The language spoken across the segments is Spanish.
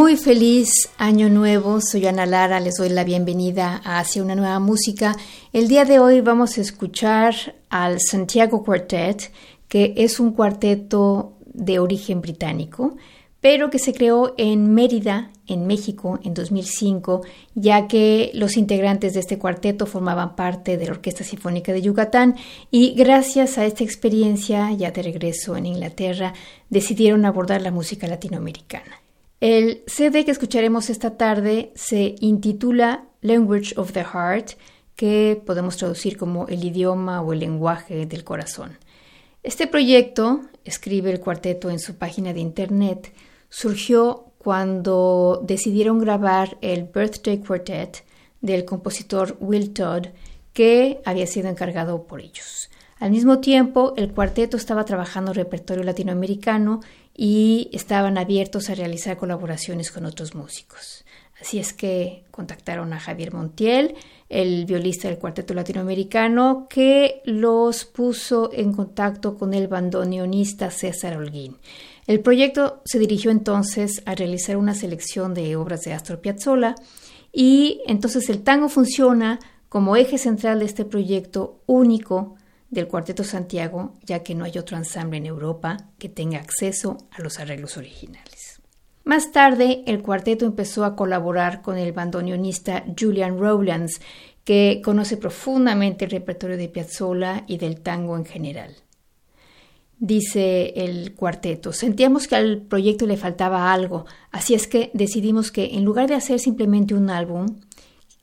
Muy feliz año nuevo, soy Ana Lara, les doy la bienvenida a Hacia una nueva música. El día de hoy vamos a escuchar al Santiago Quartet, que es un cuarteto de origen británico, pero que se creó en Mérida, en México, en 2005, ya que los integrantes de este cuarteto formaban parte de la Orquesta Sinfónica de Yucatán y gracias a esta experiencia, ya de regreso en Inglaterra, decidieron abordar la música latinoamericana. El CD que escucharemos esta tarde se intitula Language of the Heart, que podemos traducir como el idioma o el lenguaje del corazón. Este proyecto, escribe el cuarteto en su página de internet, surgió cuando decidieron grabar el Birthday Quartet del compositor Will Todd, que había sido encargado por ellos. Al mismo tiempo, el cuarteto estaba trabajando repertorio latinoamericano y estaban abiertos a realizar colaboraciones con otros músicos. Así es que contactaron a Javier Montiel, el violista del cuarteto latinoamericano, que los puso en contacto con el bandoneonista César Holguín. El proyecto se dirigió entonces a realizar una selección de obras de Astor Piazzolla y entonces el tango funciona como eje central de este proyecto único del Cuarteto Santiago, ya que no hay otro ensamble en Europa que tenga acceso a los arreglos originales. Más tarde, el cuarteto empezó a colaborar con el bandoneonista Julian Rowlands, que conoce profundamente el repertorio de Piazzolla y del tango en general. Dice el cuarteto, sentíamos que al proyecto le faltaba algo, así es que decidimos que en lugar de hacer simplemente un álbum,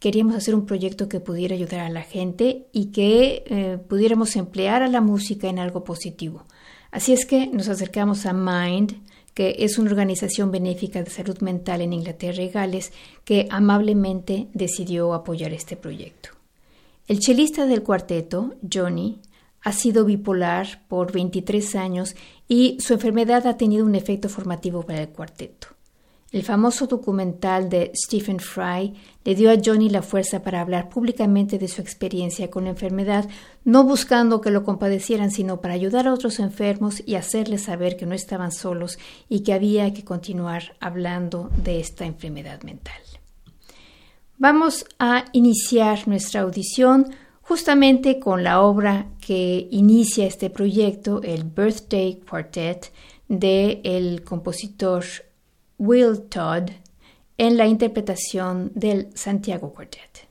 queríamos hacer un proyecto que pudiera ayudar a la gente y que eh, pudiéramos emplear a la música en algo positivo. Así es que nos acercamos a Mind, que es una organización benéfica de salud mental en Inglaterra y Gales, que amablemente decidió apoyar este proyecto. El chelista del cuarteto, Johnny, ha sido bipolar por 23 años y su enfermedad ha tenido un efecto formativo para el cuarteto. El famoso documental de Stephen Fry le dio a Johnny la fuerza para hablar públicamente de su experiencia con la enfermedad, no buscando que lo compadecieran, sino para ayudar a otros enfermos y hacerles saber que no estaban solos y que había que continuar hablando de esta enfermedad mental. Vamos a iniciar nuestra audición justamente con la obra que inicia este proyecto, el Birthday Quartet, de el compositor Will Todd en la interpretación del Santiago Quartet.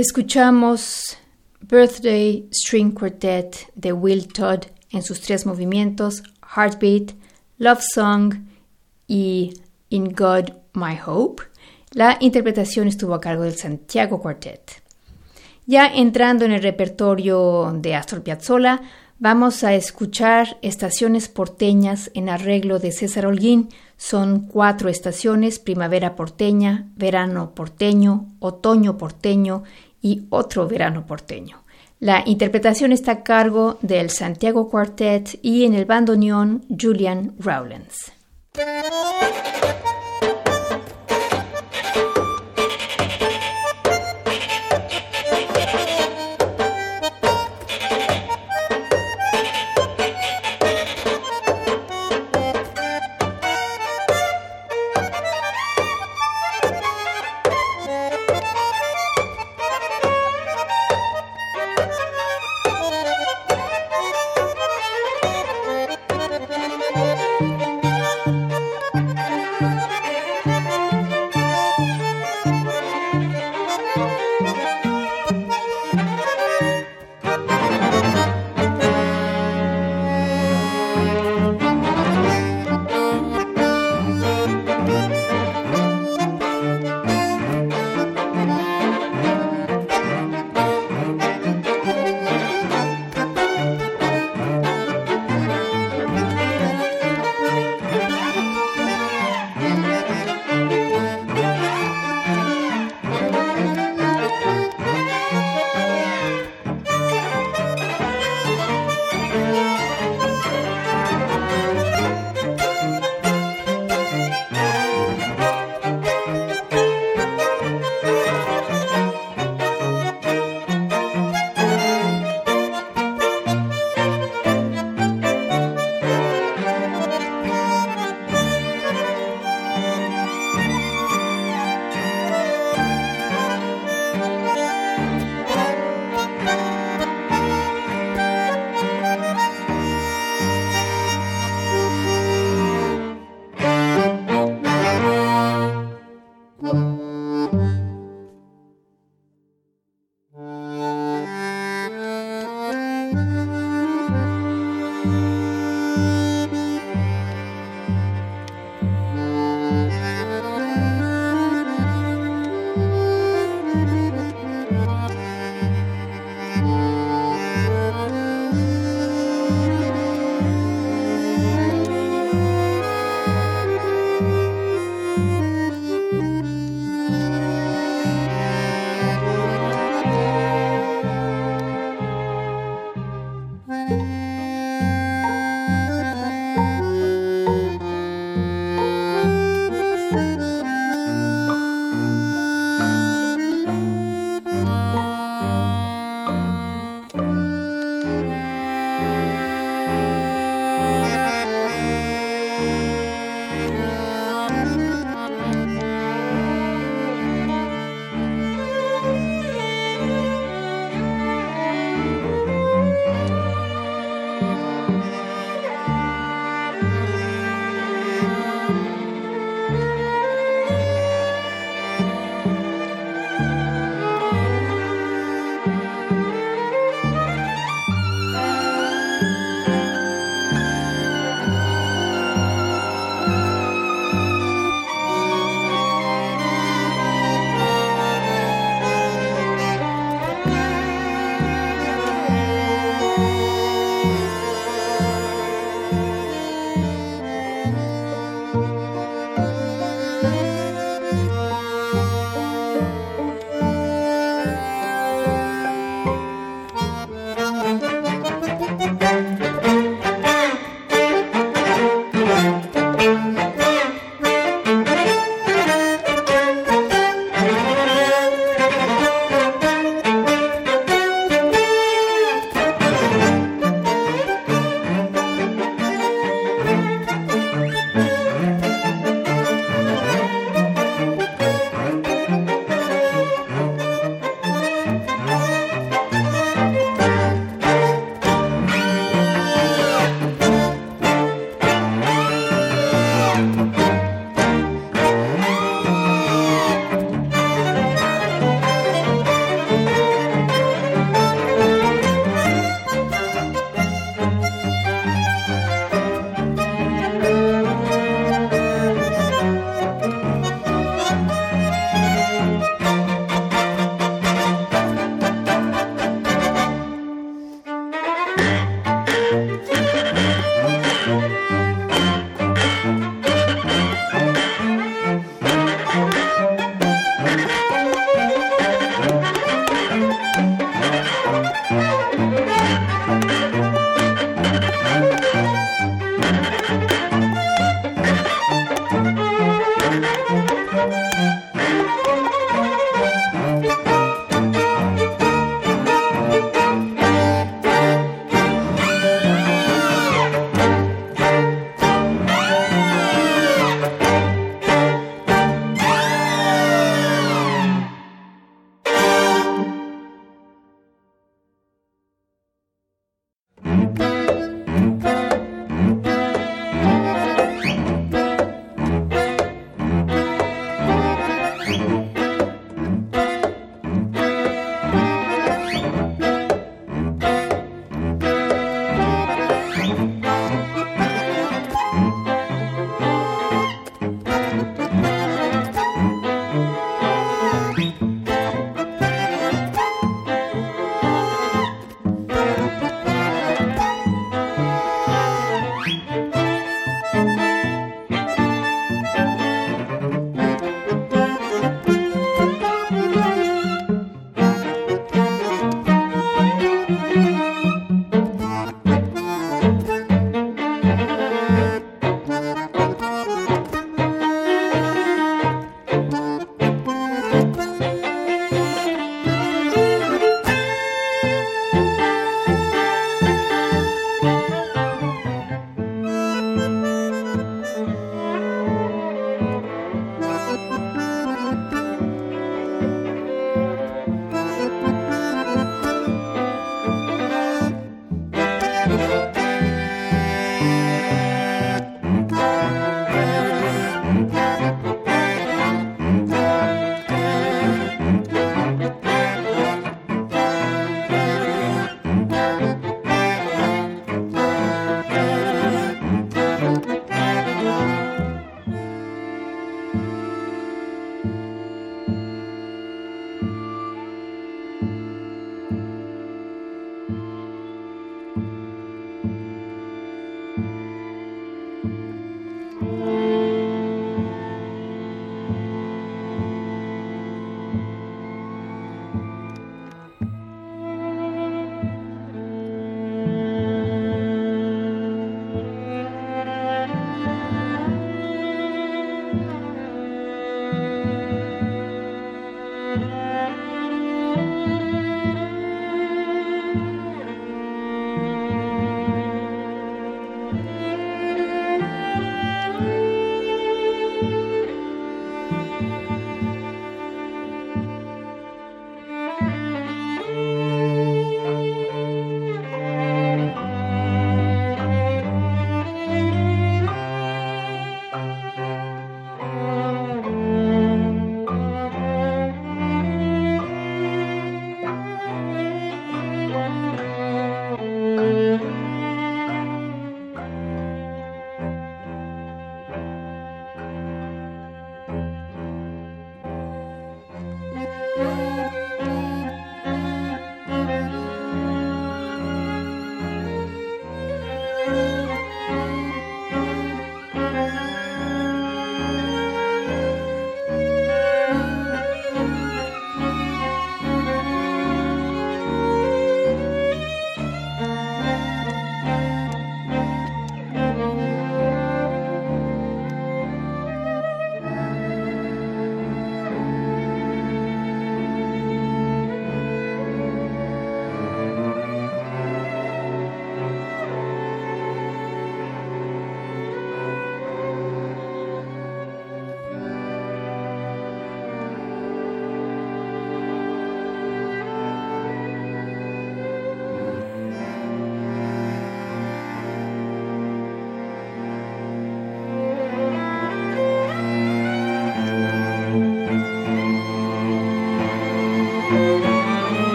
Escuchamos Birthday String Quartet de Will Todd en sus tres movimientos, Heartbeat, Love Song y In God My Hope. La interpretación estuvo a cargo del Santiago Quartet. Ya entrando en el repertorio de Astor Piazzolla, vamos a escuchar estaciones porteñas en arreglo de César Holguín. Son cuatro estaciones, primavera porteña, verano porteño, otoño porteño y otro verano porteño. La interpretación está a cargo del Santiago Quartet y en el bandoneón Julian Rowlands.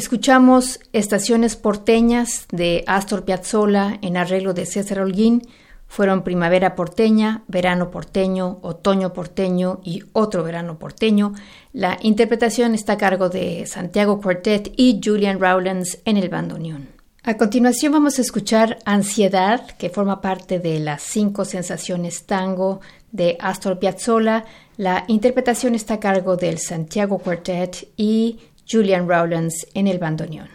Escuchamos Estaciones porteñas de Astor Piazzolla en arreglo de César Holguín. Fueron Primavera porteña, Verano porteño, Otoño porteño y Otro verano porteño. La interpretación está a cargo de Santiago Quartet y Julian Rowlands en el bandoneón. A continuación vamos a escuchar Ansiedad, que forma parte de las cinco sensaciones tango de Astor Piazzolla. La interpretación está a cargo del Santiago Quartet y Julian Rowlands en el bandoneón.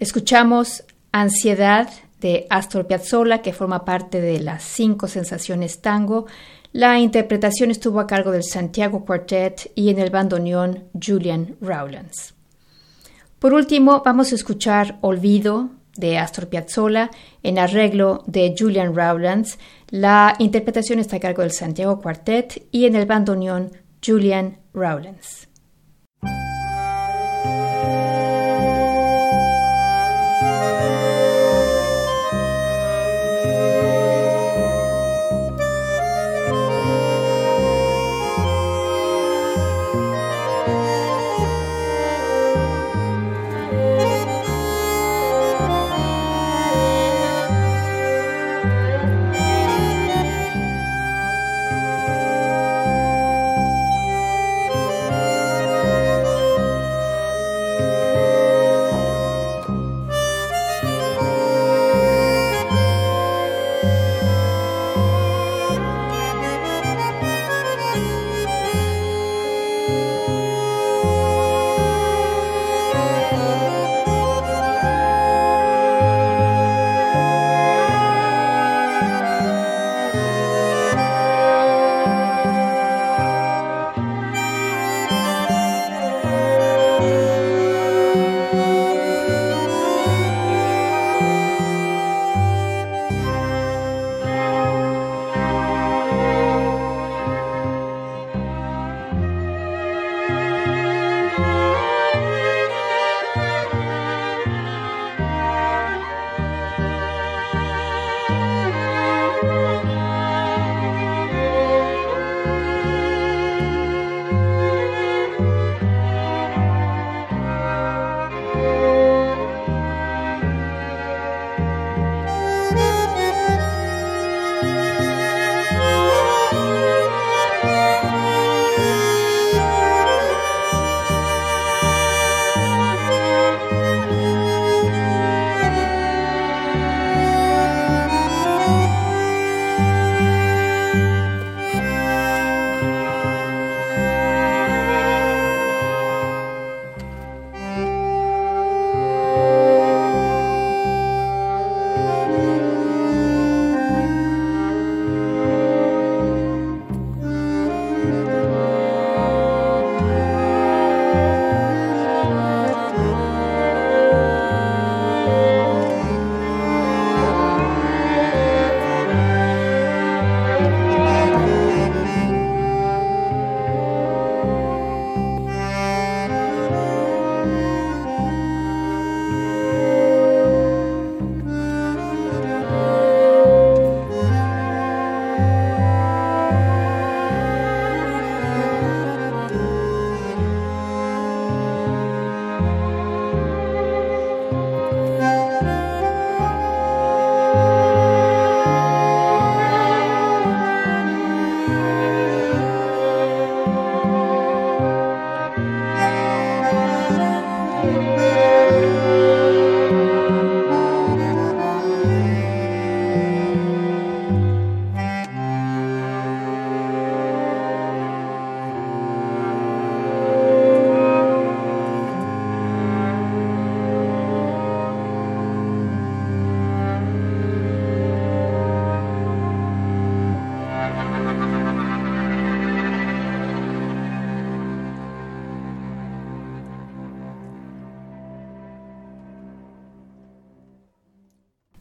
Escuchamos Ansiedad de Astor Piazzolla, que forma parte de las cinco sensaciones tango. La interpretación estuvo a cargo del Santiago Quartet y en el bandoneón Julian Rowlands. Por último, vamos a escuchar Olvido de Astor Piazzolla en arreglo de Julian Rowlands. La interpretación está a cargo del Santiago Quartet y en el bandoneón Julian Rowlands.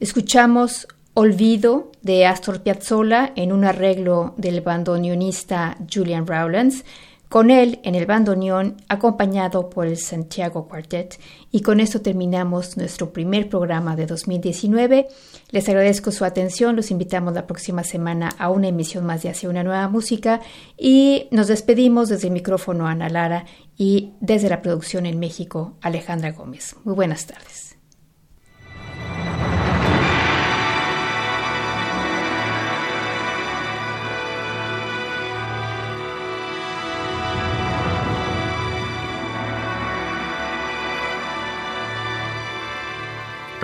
Escuchamos Olvido de Astor Piazzolla en un arreglo del bandoneonista Julian Rowlands, con él en el bandoneón acompañado por el Santiago Quartet. Y con esto terminamos nuestro primer programa de 2019. Les agradezco su atención, los invitamos la próxima semana a una emisión más de Hacia una nueva música y nos despedimos desde el micrófono Ana Lara y desde la producción en México Alejandra Gómez. Muy buenas tardes.